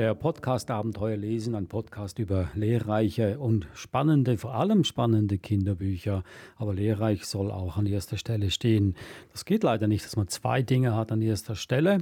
Der Podcast Abenteuer lesen, ein Podcast über lehrreiche und spannende, vor allem spannende Kinderbücher. Aber lehrreich soll auch an erster Stelle stehen. Das geht leider nicht, dass man zwei Dinge hat an erster Stelle.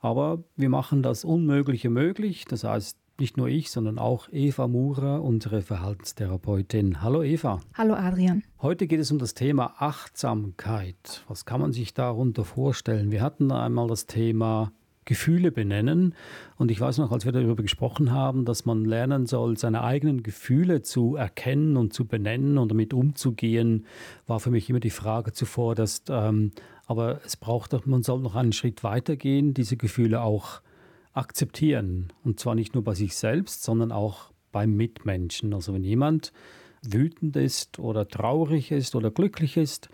Aber wir machen das Unmögliche möglich. Das heißt, nicht nur ich, sondern auch Eva Murer, unsere Verhaltenstherapeutin. Hallo Eva. Hallo Adrian. Heute geht es um das Thema Achtsamkeit. Was kann man sich darunter vorstellen? Wir hatten einmal das Thema Gefühle benennen. Und ich weiß noch, als wir darüber gesprochen haben, dass man lernen soll, seine eigenen Gefühle zu erkennen und zu benennen und damit umzugehen, war für mich immer die Frage zuvorderst. Ähm, aber es braucht man soll noch einen Schritt weitergehen, diese Gefühle auch akzeptieren. Und zwar nicht nur bei sich selbst, sondern auch beim Mitmenschen. Also wenn jemand wütend ist oder traurig ist oder glücklich ist,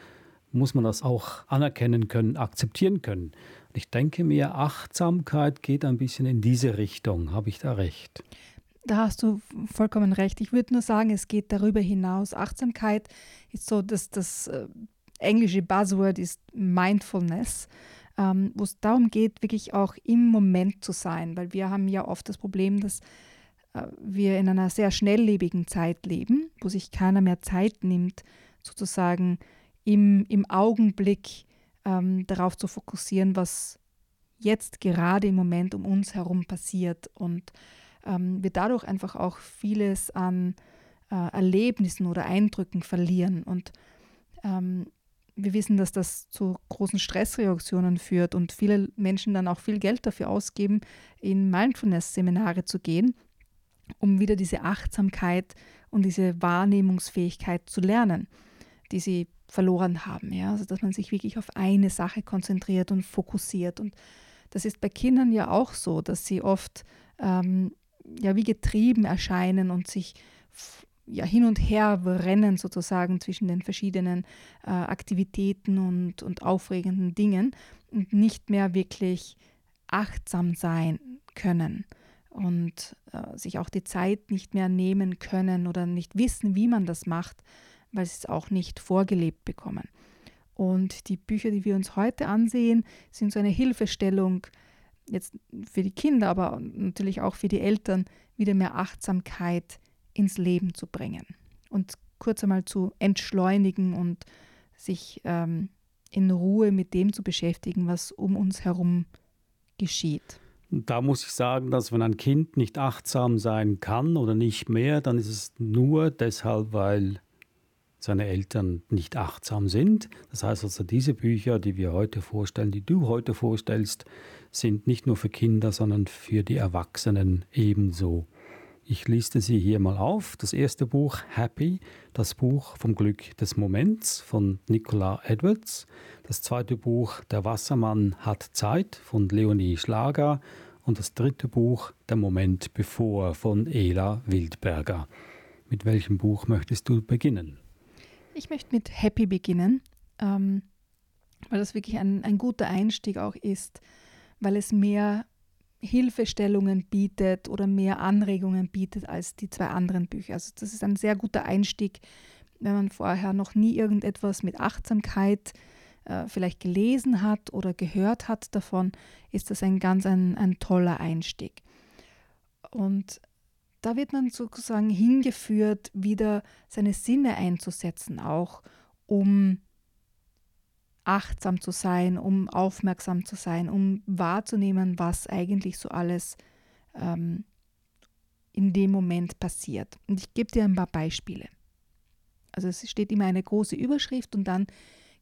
muss man das auch anerkennen können, akzeptieren können. Ich denke mir, Achtsamkeit geht ein bisschen in diese Richtung. Habe ich da recht? Da hast du vollkommen recht. Ich würde nur sagen, es geht darüber hinaus. Achtsamkeit ist so, dass das äh, englische Buzzword ist Mindfulness, ähm, wo es darum geht, wirklich auch im Moment zu sein, weil wir haben ja oft das Problem, dass äh, wir in einer sehr schnelllebigen Zeit leben, wo sich keiner mehr Zeit nimmt, sozusagen im, im Augenblick ähm, darauf zu fokussieren, was jetzt gerade im Moment um uns herum passiert. Und ähm, wir dadurch einfach auch vieles an äh, Erlebnissen oder Eindrücken verlieren. Und ähm, wir wissen, dass das zu großen Stressreaktionen führt und viele Menschen dann auch viel Geld dafür ausgeben, in Mindfulness-Seminare zu gehen, um wieder diese Achtsamkeit und diese Wahrnehmungsfähigkeit zu lernen, die sie verloren haben. Ja? Also dass man sich wirklich auf eine Sache konzentriert und fokussiert. Und das ist bei Kindern ja auch so, dass sie oft ähm, ja wie getrieben erscheinen und sich ja, hin und her rennen sozusagen zwischen den verschiedenen äh, Aktivitäten und, und aufregenden Dingen und nicht mehr wirklich achtsam sein können und äh, sich auch die Zeit nicht mehr nehmen können oder nicht wissen, wie man das macht, weil sie es auch nicht vorgelebt bekommen. Und die Bücher, die wir uns heute ansehen, sind so eine Hilfestellung jetzt für die Kinder, aber natürlich auch für die Eltern, wieder mehr Achtsamkeit ins Leben zu bringen und kurz einmal zu entschleunigen und sich ähm, in Ruhe mit dem zu beschäftigen, was um uns herum geschieht. Da muss ich sagen, dass wenn ein Kind nicht achtsam sein kann oder nicht mehr, dann ist es nur deshalb, weil seine Eltern nicht achtsam sind. Das heißt also, diese Bücher, die wir heute vorstellen, die du heute vorstellst, sind nicht nur für Kinder, sondern für die Erwachsenen ebenso. Ich liste sie hier mal auf. Das erste Buch Happy, das Buch vom Glück des Moments von Nicola Edwards. Das zweite Buch Der Wassermann hat Zeit von Leonie Schlager. Und das dritte Buch Der Moment bevor von Ela Wildberger. Mit welchem Buch möchtest du beginnen? Ich möchte mit Happy beginnen, ähm, weil das wirklich ein, ein guter Einstieg auch ist, weil es mehr Hilfestellungen bietet oder mehr Anregungen bietet als die zwei anderen Bücher. Also das ist ein sehr guter Einstieg, wenn man vorher noch nie irgendetwas mit Achtsamkeit äh, vielleicht gelesen hat oder gehört hat davon, ist das ein ganz ein, ein toller Einstieg. Und da wird man sozusagen hingeführt, wieder seine Sinne einzusetzen, auch um achtsam zu sein, um aufmerksam zu sein, um wahrzunehmen, was eigentlich so alles ähm, in dem Moment passiert. Und ich gebe dir ein paar Beispiele. Also es steht immer eine große Überschrift und dann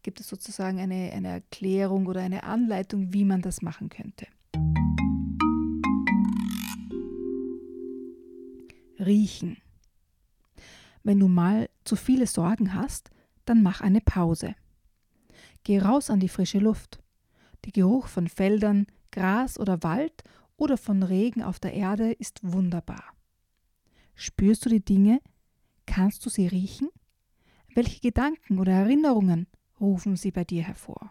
gibt es sozusagen eine, eine Erklärung oder eine Anleitung, wie man das machen könnte. Riechen. Wenn du mal zu viele Sorgen hast, dann mach eine Pause. Geh raus an die frische Luft. Der Geruch von Feldern, Gras oder Wald oder von Regen auf der Erde ist wunderbar. Spürst du die Dinge? Kannst du sie riechen? Welche Gedanken oder Erinnerungen rufen sie bei dir hervor?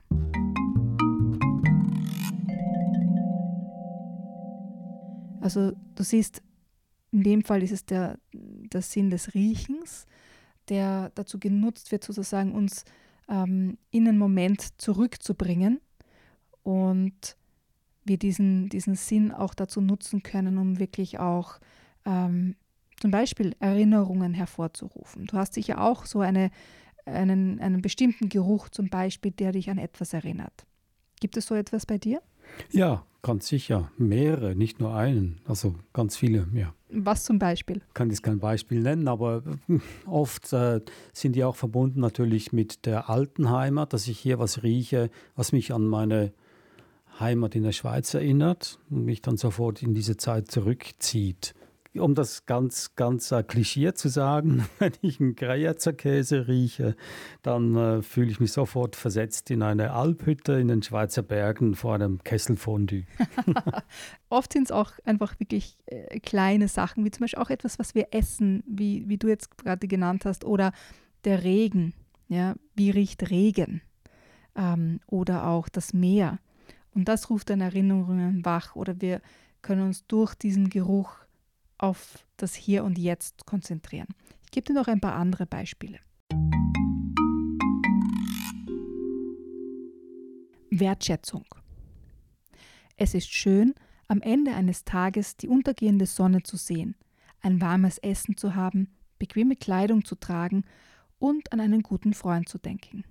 Also du siehst, in dem Fall ist es der, der Sinn des Riechens, der dazu genutzt wird, sozusagen uns ähm, in einen Moment zurückzubringen und wir diesen, diesen Sinn auch dazu nutzen können, um wirklich auch ähm, zum Beispiel Erinnerungen hervorzurufen. Du hast sicher auch so eine, einen, einen bestimmten Geruch zum Beispiel, der dich an etwas erinnert. Gibt es so etwas bei dir? Ja, ganz sicher. Mehrere, nicht nur einen. Also ganz viele, ja. Was zum Beispiel? Ich kann jetzt kein Beispiel nennen, aber äh, oft äh, sind die auch verbunden natürlich mit der alten Heimat, dass ich hier was rieche, was mich an meine Heimat in der Schweiz erinnert und mich dann sofort in diese Zeit zurückzieht um das ganz, ganz äh, klischiert zu sagen, wenn ich einen Greyerzer rieche, dann äh, fühle ich mich sofort versetzt in eine Alphütte in den Schweizer Bergen vor einem Kesselfondue. Oft sind es auch einfach wirklich äh, kleine Sachen, wie zum Beispiel auch etwas, was wir essen, wie, wie du jetzt gerade genannt hast, oder der Regen. Ja, wie riecht Regen? Ähm, oder auch das Meer. Und das ruft dann Erinnerungen wach oder wir können uns durch diesen Geruch auf das Hier und Jetzt konzentrieren. Ich gebe dir noch ein paar andere Beispiele. Wertschätzung. Es ist schön, am Ende eines Tages die untergehende Sonne zu sehen, ein warmes Essen zu haben, bequeme Kleidung zu tragen und an einen guten Freund zu denken.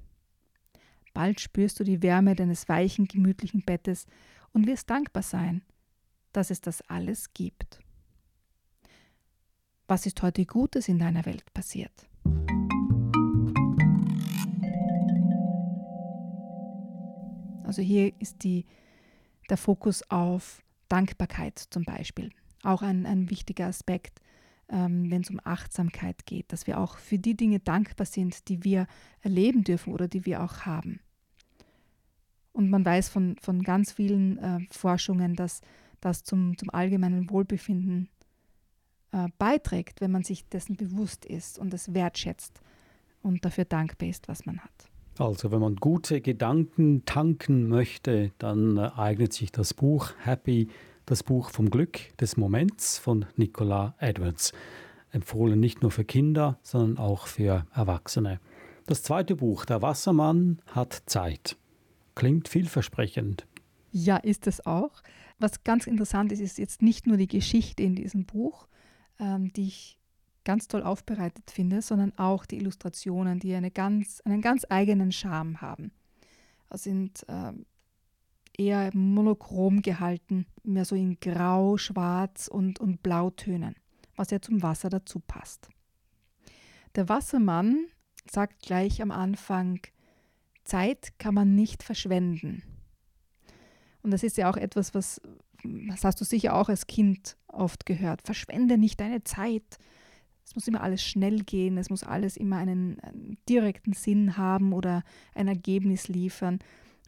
Bald spürst du die Wärme deines weichen, gemütlichen Bettes und wirst dankbar sein, dass es das alles gibt. Was ist heute Gutes in deiner Welt passiert? Also hier ist die, der Fokus auf Dankbarkeit zum Beispiel. Auch ein, ein wichtiger Aspekt, ähm, wenn es um Achtsamkeit geht, dass wir auch für die Dinge dankbar sind, die wir erleben dürfen oder die wir auch haben. Und man weiß von, von ganz vielen äh, Forschungen, dass das zum, zum allgemeinen Wohlbefinden äh, beiträgt, wenn man sich dessen bewusst ist und es wertschätzt und dafür dankbar ist, was man hat. Also wenn man gute Gedanken tanken möchte, dann äh, eignet sich das Buch Happy, das Buch vom Glück des Moments von Nicola Edwards. Empfohlen nicht nur für Kinder, sondern auch für Erwachsene. Das zweite Buch, Der Wassermann hat Zeit. Klingt vielversprechend. Ja, ist es auch. Was ganz interessant ist, ist jetzt nicht nur die Geschichte in diesem Buch, ähm, die ich ganz toll aufbereitet finde, sondern auch die Illustrationen, die eine ganz, einen ganz eigenen Charme haben. Das sind ähm, eher monochrom gehalten, mehr so in Grau, Schwarz und, und Blautönen, was ja zum Wasser dazu passt. Der Wassermann sagt gleich am Anfang, Zeit kann man nicht verschwenden. Und das ist ja auch etwas, was, das hast du sicher auch als Kind oft gehört. Verschwende nicht deine Zeit. Es muss immer alles schnell gehen, es muss alles immer einen, einen direkten Sinn haben oder ein Ergebnis liefern.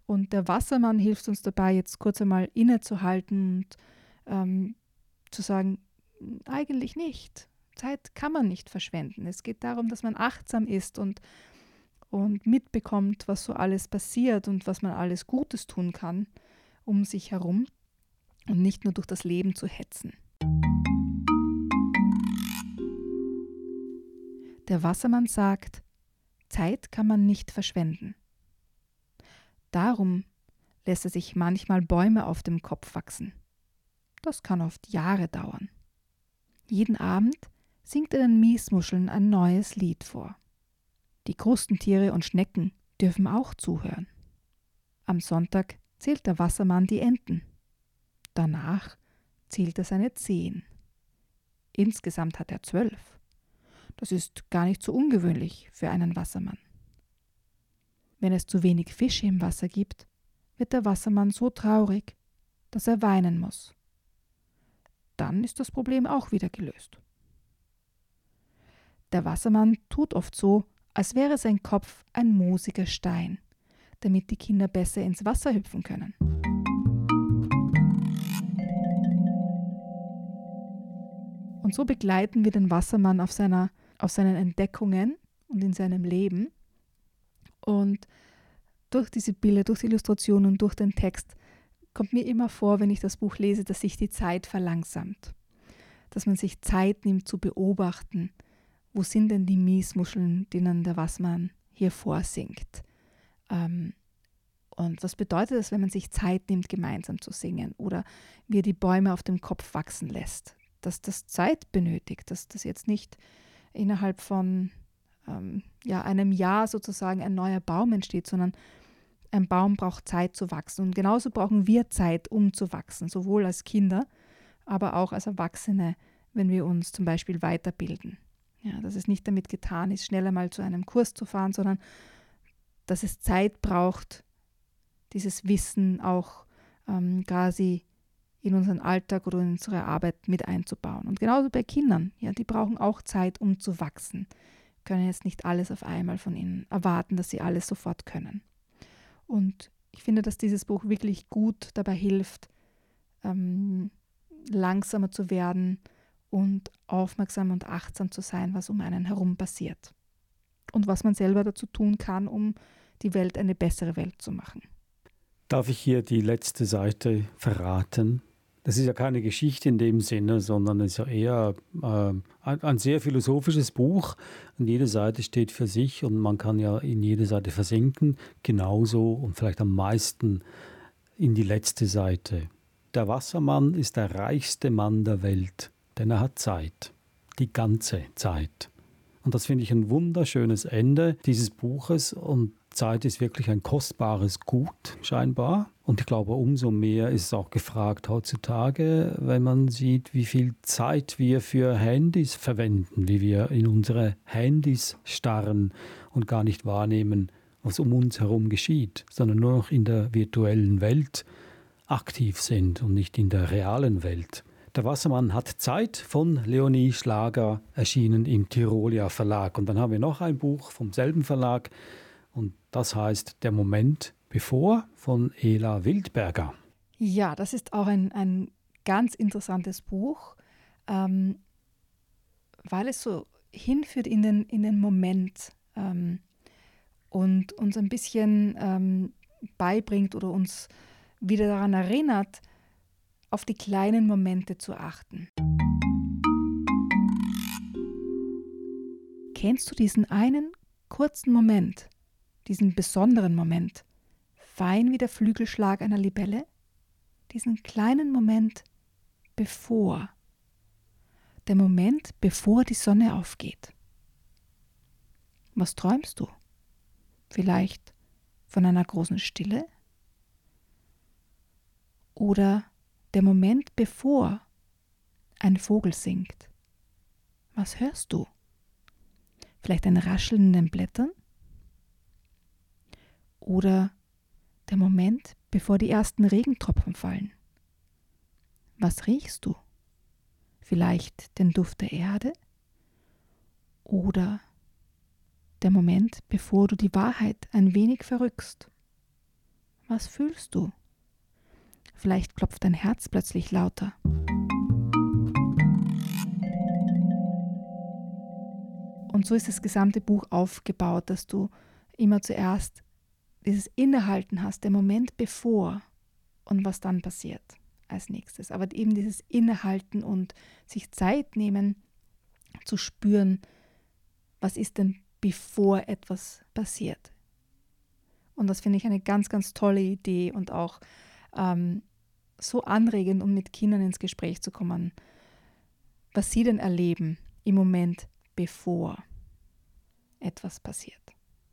Und der Wassermann hilft uns dabei, jetzt kurz einmal innezuhalten und ähm, zu sagen, eigentlich nicht. Zeit kann man nicht verschwenden. Es geht darum, dass man achtsam ist und, und mitbekommt, was so alles passiert und was man alles Gutes tun kann um sich herum und nicht nur durch das Leben zu hetzen. Der Wassermann sagt, Zeit kann man nicht verschwenden. Darum lässt er sich manchmal Bäume auf dem Kopf wachsen. Das kann oft Jahre dauern. Jeden Abend singt er den Miesmuscheln ein neues Lied vor. Die Krustentiere und Schnecken dürfen auch zuhören. Am Sonntag zählt der Wassermann die Enten. Danach zählt er seine Zehen. Insgesamt hat er zwölf. Das ist gar nicht so ungewöhnlich für einen Wassermann. Wenn es zu wenig Fische im Wasser gibt, wird der Wassermann so traurig, dass er weinen muss. Dann ist das Problem auch wieder gelöst. Der Wassermann tut oft so, als wäre sein Kopf ein moosiger Stein damit die Kinder besser ins Wasser hüpfen können. Und so begleiten wir den Wassermann auf, seiner, auf seinen Entdeckungen und in seinem Leben. Und durch diese Bilder, durch die Illustrationen, durch den Text kommt mir immer vor, wenn ich das Buch lese, dass sich die Zeit verlangsamt. Dass man sich Zeit nimmt zu beobachten, wo sind denn die Miesmuscheln, denen der Wassermann hier vorsingt. Ähm, und was bedeutet das, wenn man sich Zeit nimmt, gemeinsam zu singen oder wie er die Bäume auf dem Kopf wachsen lässt? Dass das Zeit benötigt, dass das jetzt nicht innerhalb von ähm, ja, einem Jahr sozusagen ein neuer Baum entsteht, sondern ein Baum braucht Zeit zu wachsen. Und genauso brauchen wir Zeit, um zu wachsen, sowohl als Kinder, aber auch als Erwachsene, wenn wir uns zum Beispiel weiterbilden. Ja, dass es nicht damit getan ist, schneller mal zu einem Kurs zu fahren, sondern dass es Zeit braucht, dieses Wissen auch ähm, quasi in unseren Alltag oder in unsere Arbeit mit einzubauen. Und genauso bei Kindern, ja, die brauchen auch Zeit, um zu wachsen. Können jetzt nicht alles auf einmal von ihnen erwarten, dass sie alles sofort können. Und ich finde, dass dieses Buch wirklich gut dabei hilft, ähm, langsamer zu werden und aufmerksam und achtsam zu sein, was um einen herum passiert. Und was man selber dazu tun kann, um die Welt eine bessere Welt zu machen. Darf ich hier die letzte Seite verraten? Das ist ja keine Geschichte in dem Sinne, sondern es ist ja eher äh, ein, sehr philosophisches Buch. Und jede Seite steht für sich und man kann ja in jede Seite versinken. Genauso und vielleicht am meisten in die letzte Seite. Der Wassermann ist der reichste Mann der Welt, denn er hat Zeit. Die ganze Zeit. Und das finde ich ein wunderschönes Ende dieses Buches und Zeit ist wirklich ein kostbares Gut, scheinbar. Und ich glaube, umso mehr ist es auch gefragt heutzutage, wenn man sieht, wie viel Zeit wir für Handys verwenden, wie wir in unsere Handys starren und gar nicht wahrnehmen, was um uns herum geschieht, sondern nur noch in der virtuellen Welt aktiv sind und nicht in der realen Welt. Der Wassermann hat Zeit von Leonie Schlager, erschienen im Tirolia Verlag. Und dann haben wir noch ein Buch vom selben Verlag, das heißt Der Moment bevor von Ela Wildberger. Ja, das ist auch ein, ein ganz interessantes Buch, ähm, weil es so hinführt in den, in den Moment ähm, und uns ein bisschen ähm, beibringt oder uns wieder daran erinnert, auf die kleinen Momente zu achten. Kennst du diesen einen kurzen Moment, diesen besonderen Moment, fein wie der Flügelschlag einer Libelle, diesen kleinen Moment bevor, der Moment bevor die Sonne aufgeht. Was träumst du? Vielleicht von einer großen Stille? Oder der Moment bevor ein Vogel singt? Was hörst du? Vielleicht ein Rascheln in den Blättern? Oder der Moment, bevor die ersten Regentropfen fallen. Was riechst du? Vielleicht den Duft der Erde oder der Moment, bevor du die Wahrheit ein wenig verrückst. Was fühlst du? Vielleicht klopft dein Herz plötzlich lauter. Und so ist das gesamte Buch aufgebaut, dass du immer zuerst dieses Innehalten hast, der Moment bevor und was dann passiert als nächstes. Aber eben dieses Innehalten und sich Zeit nehmen, zu spüren, was ist denn bevor etwas passiert. Und das finde ich eine ganz, ganz tolle Idee und auch ähm, so anregend, um mit Kindern ins Gespräch zu kommen, was sie denn erleben im Moment, bevor etwas passiert.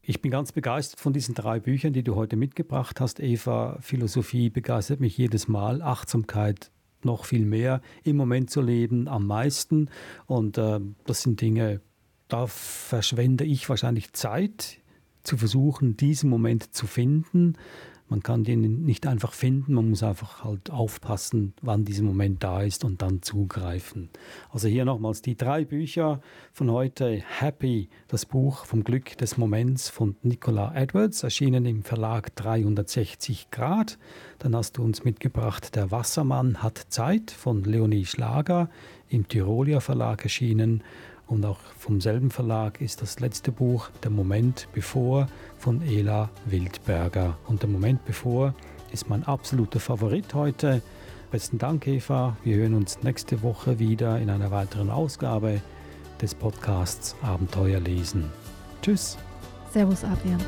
Ich bin ganz begeistert von diesen drei Büchern, die du heute mitgebracht hast, Eva. Philosophie begeistert mich jedes Mal, Achtsamkeit noch viel mehr, im Moment zu leben am meisten. Und äh, das sind Dinge, da verschwende ich wahrscheinlich Zeit zu versuchen, diesen Moment zu finden man kann den nicht einfach finden, man muss einfach halt aufpassen, wann dieser Moment da ist und dann zugreifen. Also hier nochmals die drei Bücher von heute. Happy, das Buch vom Glück des Moments von Nicola Edwards, erschienen im Verlag 360 Grad. Dann hast du uns mitgebracht Der Wassermann hat Zeit von Leonie Schlager, im Tyrolia Verlag erschienen. Und auch vom selben Verlag ist das letzte Buch Der Moment bevor von Ela Wildberger. Und der Moment bevor ist mein absoluter Favorit heute. Besten Dank, Eva. Wir hören uns nächste Woche wieder in einer weiteren Ausgabe des Podcasts Abenteuer lesen. Tschüss. Servus, Adrian.